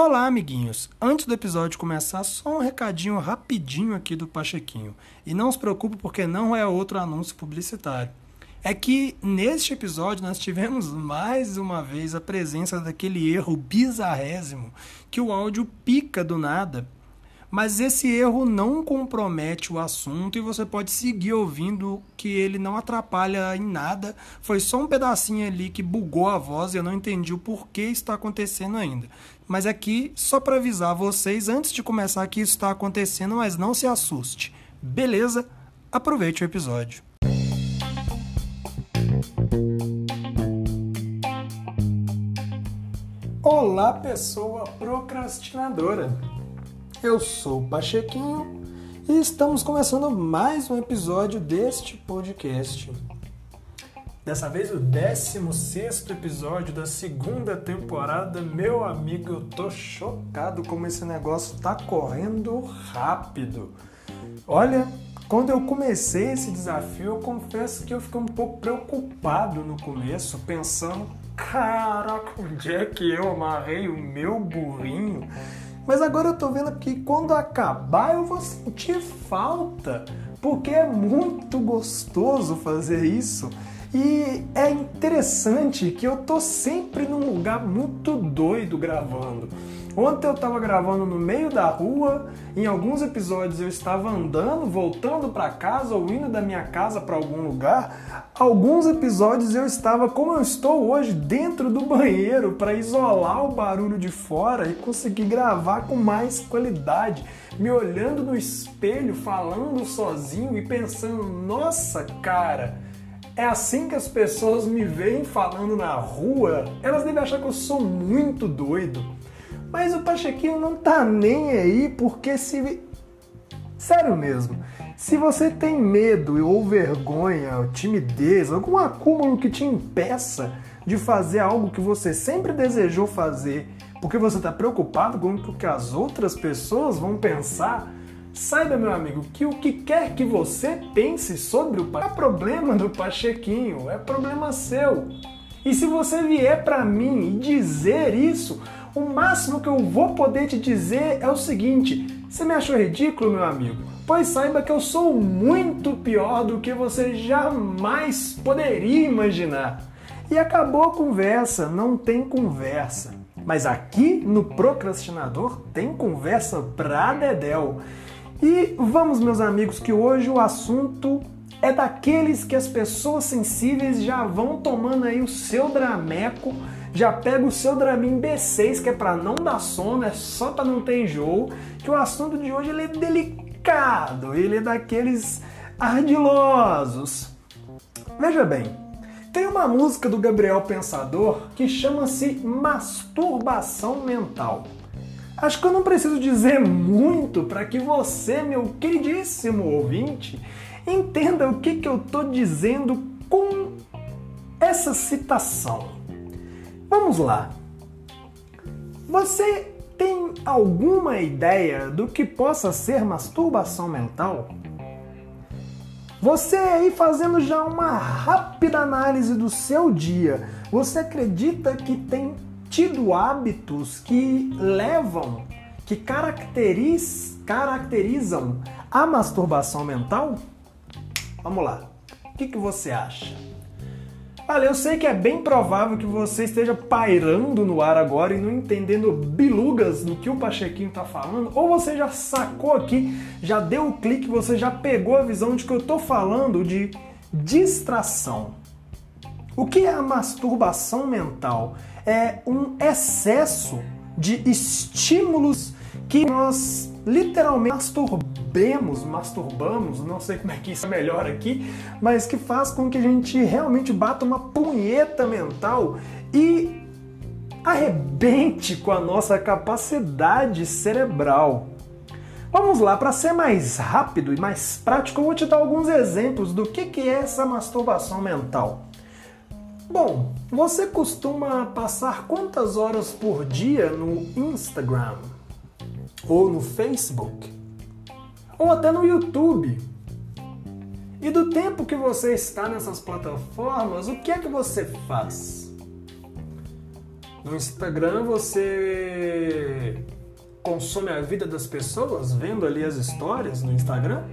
Olá, amiguinhos! Antes do episódio começar, só um recadinho rapidinho aqui do Pachequinho. E não se preocupe porque não é outro anúncio publicitário. É que neste episódio nós tivemos mais uma vez a presença daquele erro bizarrésimo que o áudio pica do nada mas esse erro não compromete o assunto e você pode seguir ouvindo que ele não atrapalha em nada. Foi só um pedacinho ali que bugou a voz e eu não entendi o porquê está acontecendo ainda. Mas aqui, só para avisar vocês antes de começar que isso está acontecendo, mas não se assuste. Beleza? Aproveite o episódio. Olá, pessoa procrastinadora. Eu sou o Pachequinho e estamos começando mais um episódio deste podcast. Dessa vez o 16 episódio da segunda temporada. Meu amigo, eu tô chocado como esse negócio tá correndo rápido. Olha, quando eu comecei esse desafio, eu confesso que eu fiquei um pouco preocupado no começo, pensando: caraca, onde é que eu amarrei o meu burrinho? Mas agora eu tô vendo que quando acabar eu vou sentir falta, porque é muito gostoso fazer isso. E é interessante que eu tô sempre num lugar muito doido gravando. Ontem eu estava gravando no meio da rua, em alguns episódios eu estava andando, voltando para casa ou indo da minha casa para algum lugar. Alguns episódios eu estava, como eu estou hoje, dentro do banheiro para isolar o barulho de fora e conseguir gravar com mais qualidade, me olhando no espelho, falando sozinho e pensando: nossa, cara. É assim que as pessoas me veem falando na rua, elas devem achar que eu sou muito doido. Mas o Pachequinho não tá nem aí, porque se. Sério mesmo. Se você tem medo ou vergonha, ou timidez, algum acúmulo que te impeça de fazer algo que você sempre desejou fazer, porque você está preocupado com o que as outras pessoas vão pensar, saiba, meu amigo, que o que quer que você pense sobre o não é problema do Pachequinho, é problema seu. E se você vier para mim e dizer isso, o máximo que eu vou poder te dizer é o seguinte: você me achou ridículo, meu amigo? Pois saiba que eu sou muito pior do que você jamais poderia imaginar. E acabou a conversa, não tem conversa. Mas aqui no Procrastinador tem conversa pra Dedel. E vamos, meus amigos, que hoje o assunto é daqueles que as pessoas sensíveis já vão tomando aí o seu drameco já pega o seu Dramin B6, que é para não dar sono, é só para não ter enjoo, que o assunto de hoje ele é delicado, ele é daqueles ardilosos. Veja bem, tem uma música do Gabriel Pensador que chama-se Masturbação Mental. Acho que eu não preciso dizer muito para que você, meu queridíssimo ouvinte, entenda o que, que eu estou dizendo com essa citação. Vamos lá. Você tem alguma ideia do que possa ser masturbação mental? Você aí fazendo já uma rápida análise do seu dia, você acredita que tem tido hábitos que levam, que caracteriz, caracterizam a masturbação mental? Vamos lá. O que, que você acha? Olha, eu sei que é bem provável que você esteja pairando no ar agora e não entendendo bilugas do que o Pachequinho está falando, ou você já sacou aqui, já deu o um clique, você já pegou a visão de que eu estou falando de distração. O que é a masturbação mental? É um excesso de estímulos que nós literalmente masturbemos, masturbamos, não sei como é que isso é melhor aqui, mas que faz com que a gente realmente bata uma punheta mental e arrebente com a nossa capacidade cerebral. Vamos lá, para ser mais rápido e mais prático, eu vou te dar alguns exemplos do que, que é essa masturbação mental. Bom, você costuma passar quantas horas por dia no Instagram? Ou no Facebook? Ou até no YouTube? E do tempo que você está nessas plataformas, o que é que você faz? No Instagram você consome a vida das pessoas vendo ali as histórias no Instagram?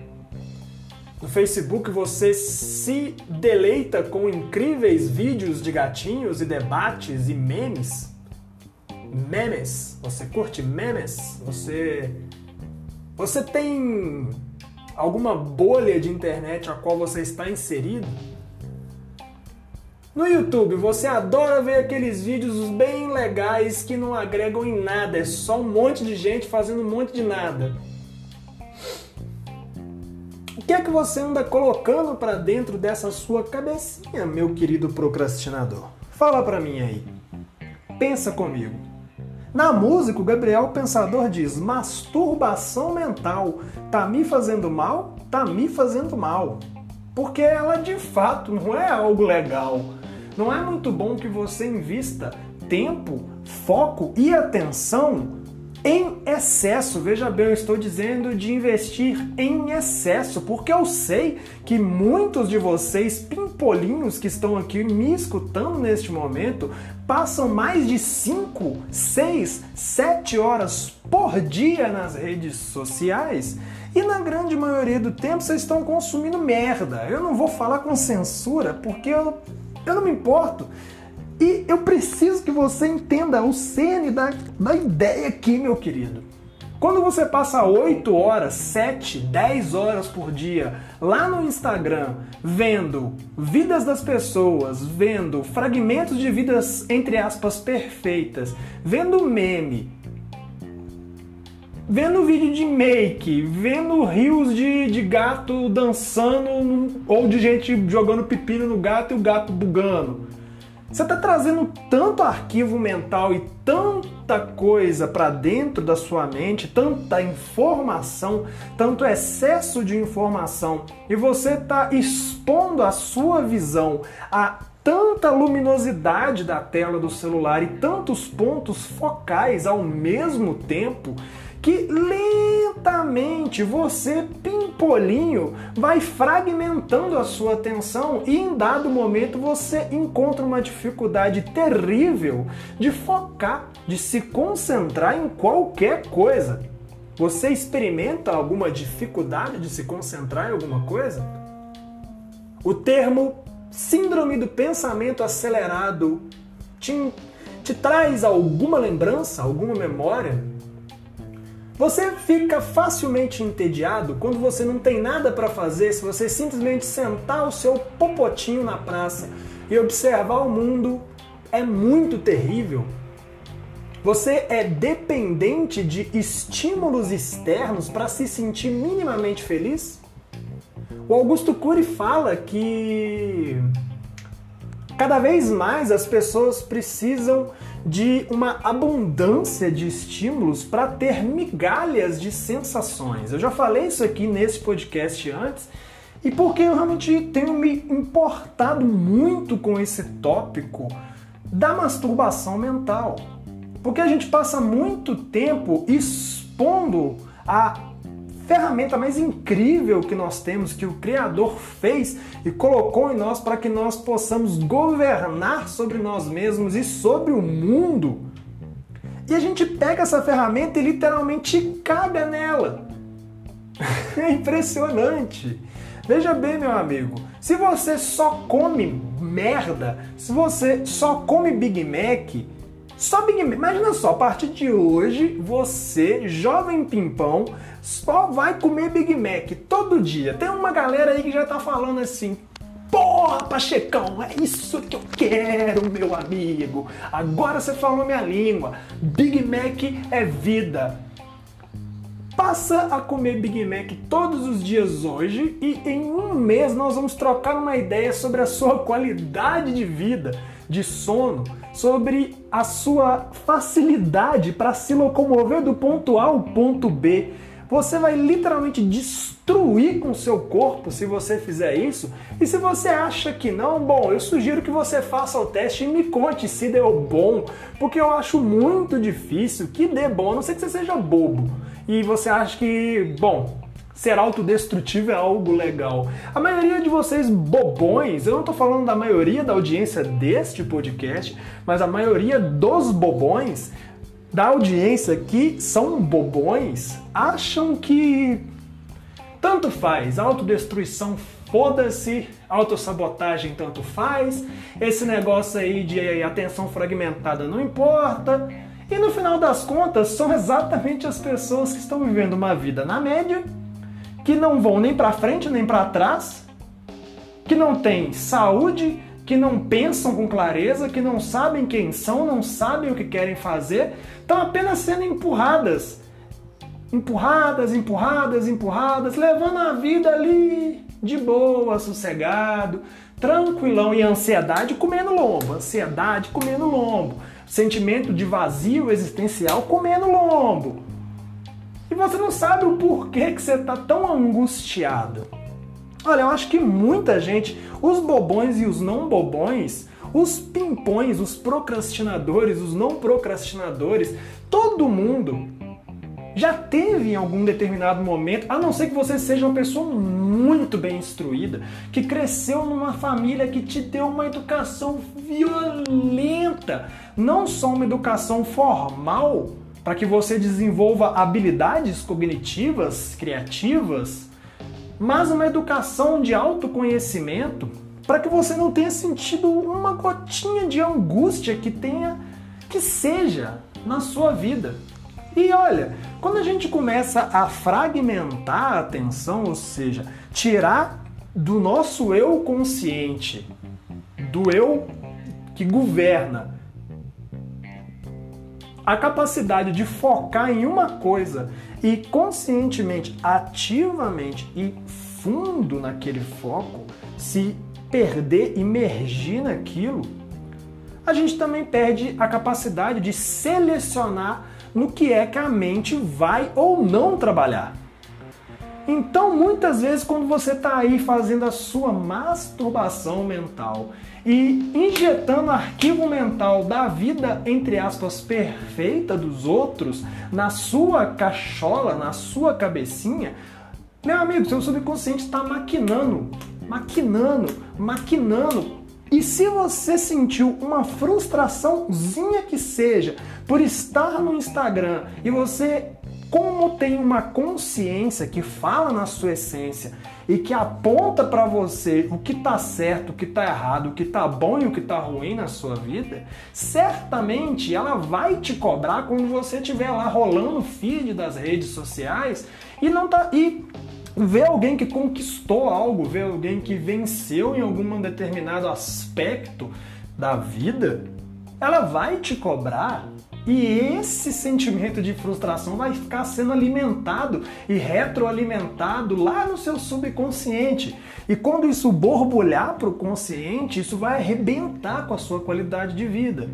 No Facebook você se deleita com incríveis vídeos de gatinhos e debates e memes? Memes? Você curte memes? Você você tem alguma bolha de internet a qual você está inserido? No YouTube, você adora ver aqueles vídeos bem legais que não agregam em nada, é só um monte de gente fazendo um monte de nada. O que é que você anda colocando para dentro dessa sua cabecinha, meu querido procrastinador? Fala para mim aí. Pensa comigo. Na música, o Gabriel Pensador diz: masturbação mental. Tá me fazendo mal? Tá me fazendo mal. Porque ela de fato não é algo legal. Não é muito bom que você invista tempo, foco e atenção em excesso. Veja bem, eu estou dizendo de investir em excesso, porque eu sei que muitos de vocês, pimpolinhos que estão aqui me escutando neste momento, passam mais de 5, 6, 7 horas por dia nas redes sociais. E na grande maioria do tempo vocês estão consumindo merda. Eu não vou falar com censura porque eu eu não me importo. E eu preciso que você entenda o cerne da, da ideia aqui, meu querido. Quando você passa 8 horas, 7, 10 horas por dia lá no Instagram vendo vidas das pessoas, vendo fragmentos de vidas entre aspas perfeitas, vendo meme, vendo vídeo de make, vendo rios de, de gato dançando ou de gente jogando pepino no gato e o gato bugando. Você está trazendo tanto arquivo mental e tanta coisa para dentro da sua mente, tanta informação, tanto excesso de informação, e você está expondo a sua visão a tanta luminosidade da tela do celular e tantos pontos focais ao mesmo tempo que lentamente você, pimpolinho, vai fragmentando a sua atenção e em dado momento você encontra uma dificuldade terrível de focar, de se concentrar em qualquer coisa. Você experimenta alguma dificuldade de se concentrar em alguma coisa? O termo síndrome do pensamento acelerado te, te traz alguma lembrança, alguma memória? Você fica facilmente entediado quando você não tem nada para fazer, se você simplesmente sentar o seu popotinho na praça e observar o mundo é muito terrível. Você é dependente de estímulos externos para se sentir minimamente feliz? O Augusto Cury fala que cada vez mais as pessoas precisam de uma abundância de estímulos para ter migalhas de sensações. Eu já falei isso aqui nesse podcast antes, e porque eu realmente tenho me importado muito com esse tópico da masturbação mental. Porque a gente passa muito tempo expondo a ferramenta mais incrível que nós temos, que o Criador fez e colocou em nós para que nós possamos governar sobre nós mesmos e sobre o mundo. E a gente pega essa ferramenta e literalmente caga nela. É impressionante. Veja bem, meu amigo, se você só come merda, se você só come Big Mac, só Big Mac. Imagina só, a partir de hoje, você, jovem pimpão, só vai comer Big Mac todo dia. Tem uma galera aí que já tá falando assim. Porra, Pachecão, é isso que eu quero, meu amigo. Agora você falou minha língua. Big Mac é vida. Passa a comer Big Mac todos os dias hoje e em um mês nós vamos trocar uma ideia sobre a sua qualidade de vida de sono, sobre a sua facilidade para se locomover do ponto A ao ponto B. Você vai literalmente destruir com seu corpo se você fizer isso. E se você acha que não, bom, eu sugiro que você faça o teste e me conte se deu bom, porque eu acho muito difícil que dê bom, a não ser que você seja bobo. E você acha que, bom, ser autodestrutivo é algo legal. A maioria de vocês bobões, eu não estou falando da maioria da audiência deste podcast, mas a maioria dos bobões da audiência que são bobões acham que tanto faz, autodestruição foda-se, autossabotagem tanto faz, esse negócio aí de atenção fragmentada não importa. E no final das contas, são exatamente as pessoas que estão vivendo uma vida na média que não vão nem para frente nem para trás, que não têm saúde, que não pensam com clareza, que não sabem quem são, não sabem o que querem fazer, estão apenas sendo empurradas. Empurradas, empurradas, empurradas, levando a vida ali de boa, sossegado, tranquilão e ansiedade comendo lombo, ansiedade comendo lombo, sentimento de vazio existencial comendo lombo e você não sabe o porquê que você está tão angustiado. Olha, eu acho que muita gente, os bobões e os não bobões, os pimpões, os procrastinadores, os não procrastinadores, todo mundo já teve em algum determinado momento, a não ser que você seja uma pessoa muito bem instruída, que cresceu numa família que te deu uma educação violenta, não só uma educação formal, para que você desenvolva habilidades cognitivas, criativas, mas uma educação de autoconhecimento para que você não tenha sentido uma gotinha de angústia que tenha que seja na sua vida. E olha, quando a gente começa a fragmentar a atenção, ou seja, tirar do nosso eu consciente, do eu que governa, a capacidade de focar em uma coisa e conscientemente, ativamente e fundo naquele foco, se perder, imergir naquilo, a gente também perde a capacidade de selecionar no que é que a mente vai ou não trabalhar. Então, muitas vezes, quando você está aí fazendo a sua masturbação mental e injetando arquivo mental da vida, entre aspas, perfeita dos outros na sua cachola, na sua cabecinha, meu amigo, seu subconsciente está maquinando, maquinando, maquinando. E se você sentiu uma frustraçãozinha que seja por estar no Instagram e você como tem uma consciência que fala na sua essência e que aponta para você o que está certo, o que está errado, o que está bom e o que está ruim na sua vida, certamente ela vai te cobrar quando você estiver lá rolando o feed das redes sociais e não tá e ver alguém que conquistou algo, ver alguém que venceu em algum determinado aspecto da vida, ela vai te cobrar e esse sentimento de frustração vai ficar sendo alimentado e retroalimentado lá no seu subconsciente. E quando isso borbulhar para o consciente, isso vai arrebentar com a sua qualidade de vida.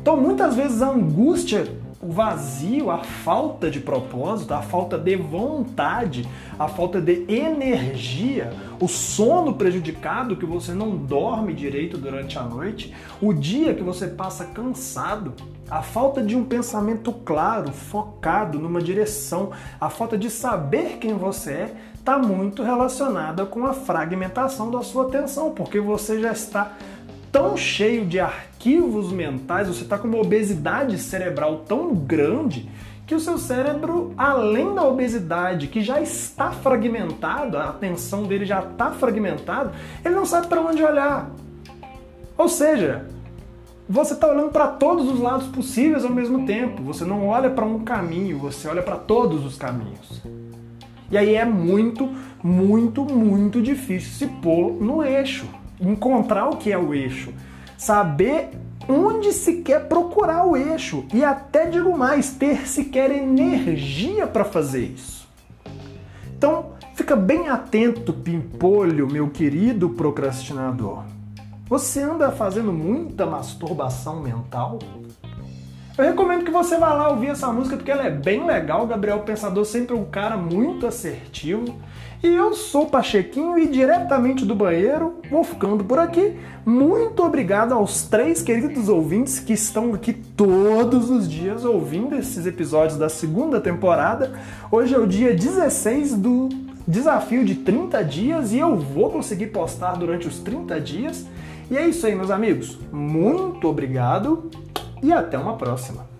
Então, muitas vezes a angústia o vazio, a falta de propósito, a falta de vontade, a falta de energia, o sono prejudicado, que você não dorme direito durante a noite, o dia que você passa cansado, a falta de um pensamento claro, focado numa direção, a falta de saber quem você é, está muito relacionada com a fragmentação da sua atenção, porque você já está tão cheio de arquivos mentais, você está com uma obesidade cerebral tão grande que o seu cérebro, além da obesidade, que já está fragmentado, a atenção dele já está fragmentada, ele não sabe para onde olhar. Ou seja, você está olhando para todos os lados possíveis ao mesmo tempo. Você não olha para um caminho, você olha para todos os caminhos. E aí é muito, muito, muito difícil se pôr no eixo encontrar o que é o eixo, saber onde se quer procurar o eixo e até digo mais, ter sequer energia para fazer isso. Então, fica bem atento, pimpolho, meu querido procrastinador. Você anda fazendo muita masturbação mental? Eu recomendo que você vá lá ouvir essa música porque ela é bem legal. Gabriel Pensador sempre é um cara muito assertivo. E eu sou Pachequinho e diretamente do banheiro vou ficando por aqui. Muito obrigado aos três queridos ouvintes que estão aqui todos os dias ouvindo esses episódios da segunda temporada. Hoje é o dia 16 do desafio de 30 dias e eu vou conseguir postar durante os 30 dias. E é isso aí, meus amigos. Muito obrigado e até uma próxima.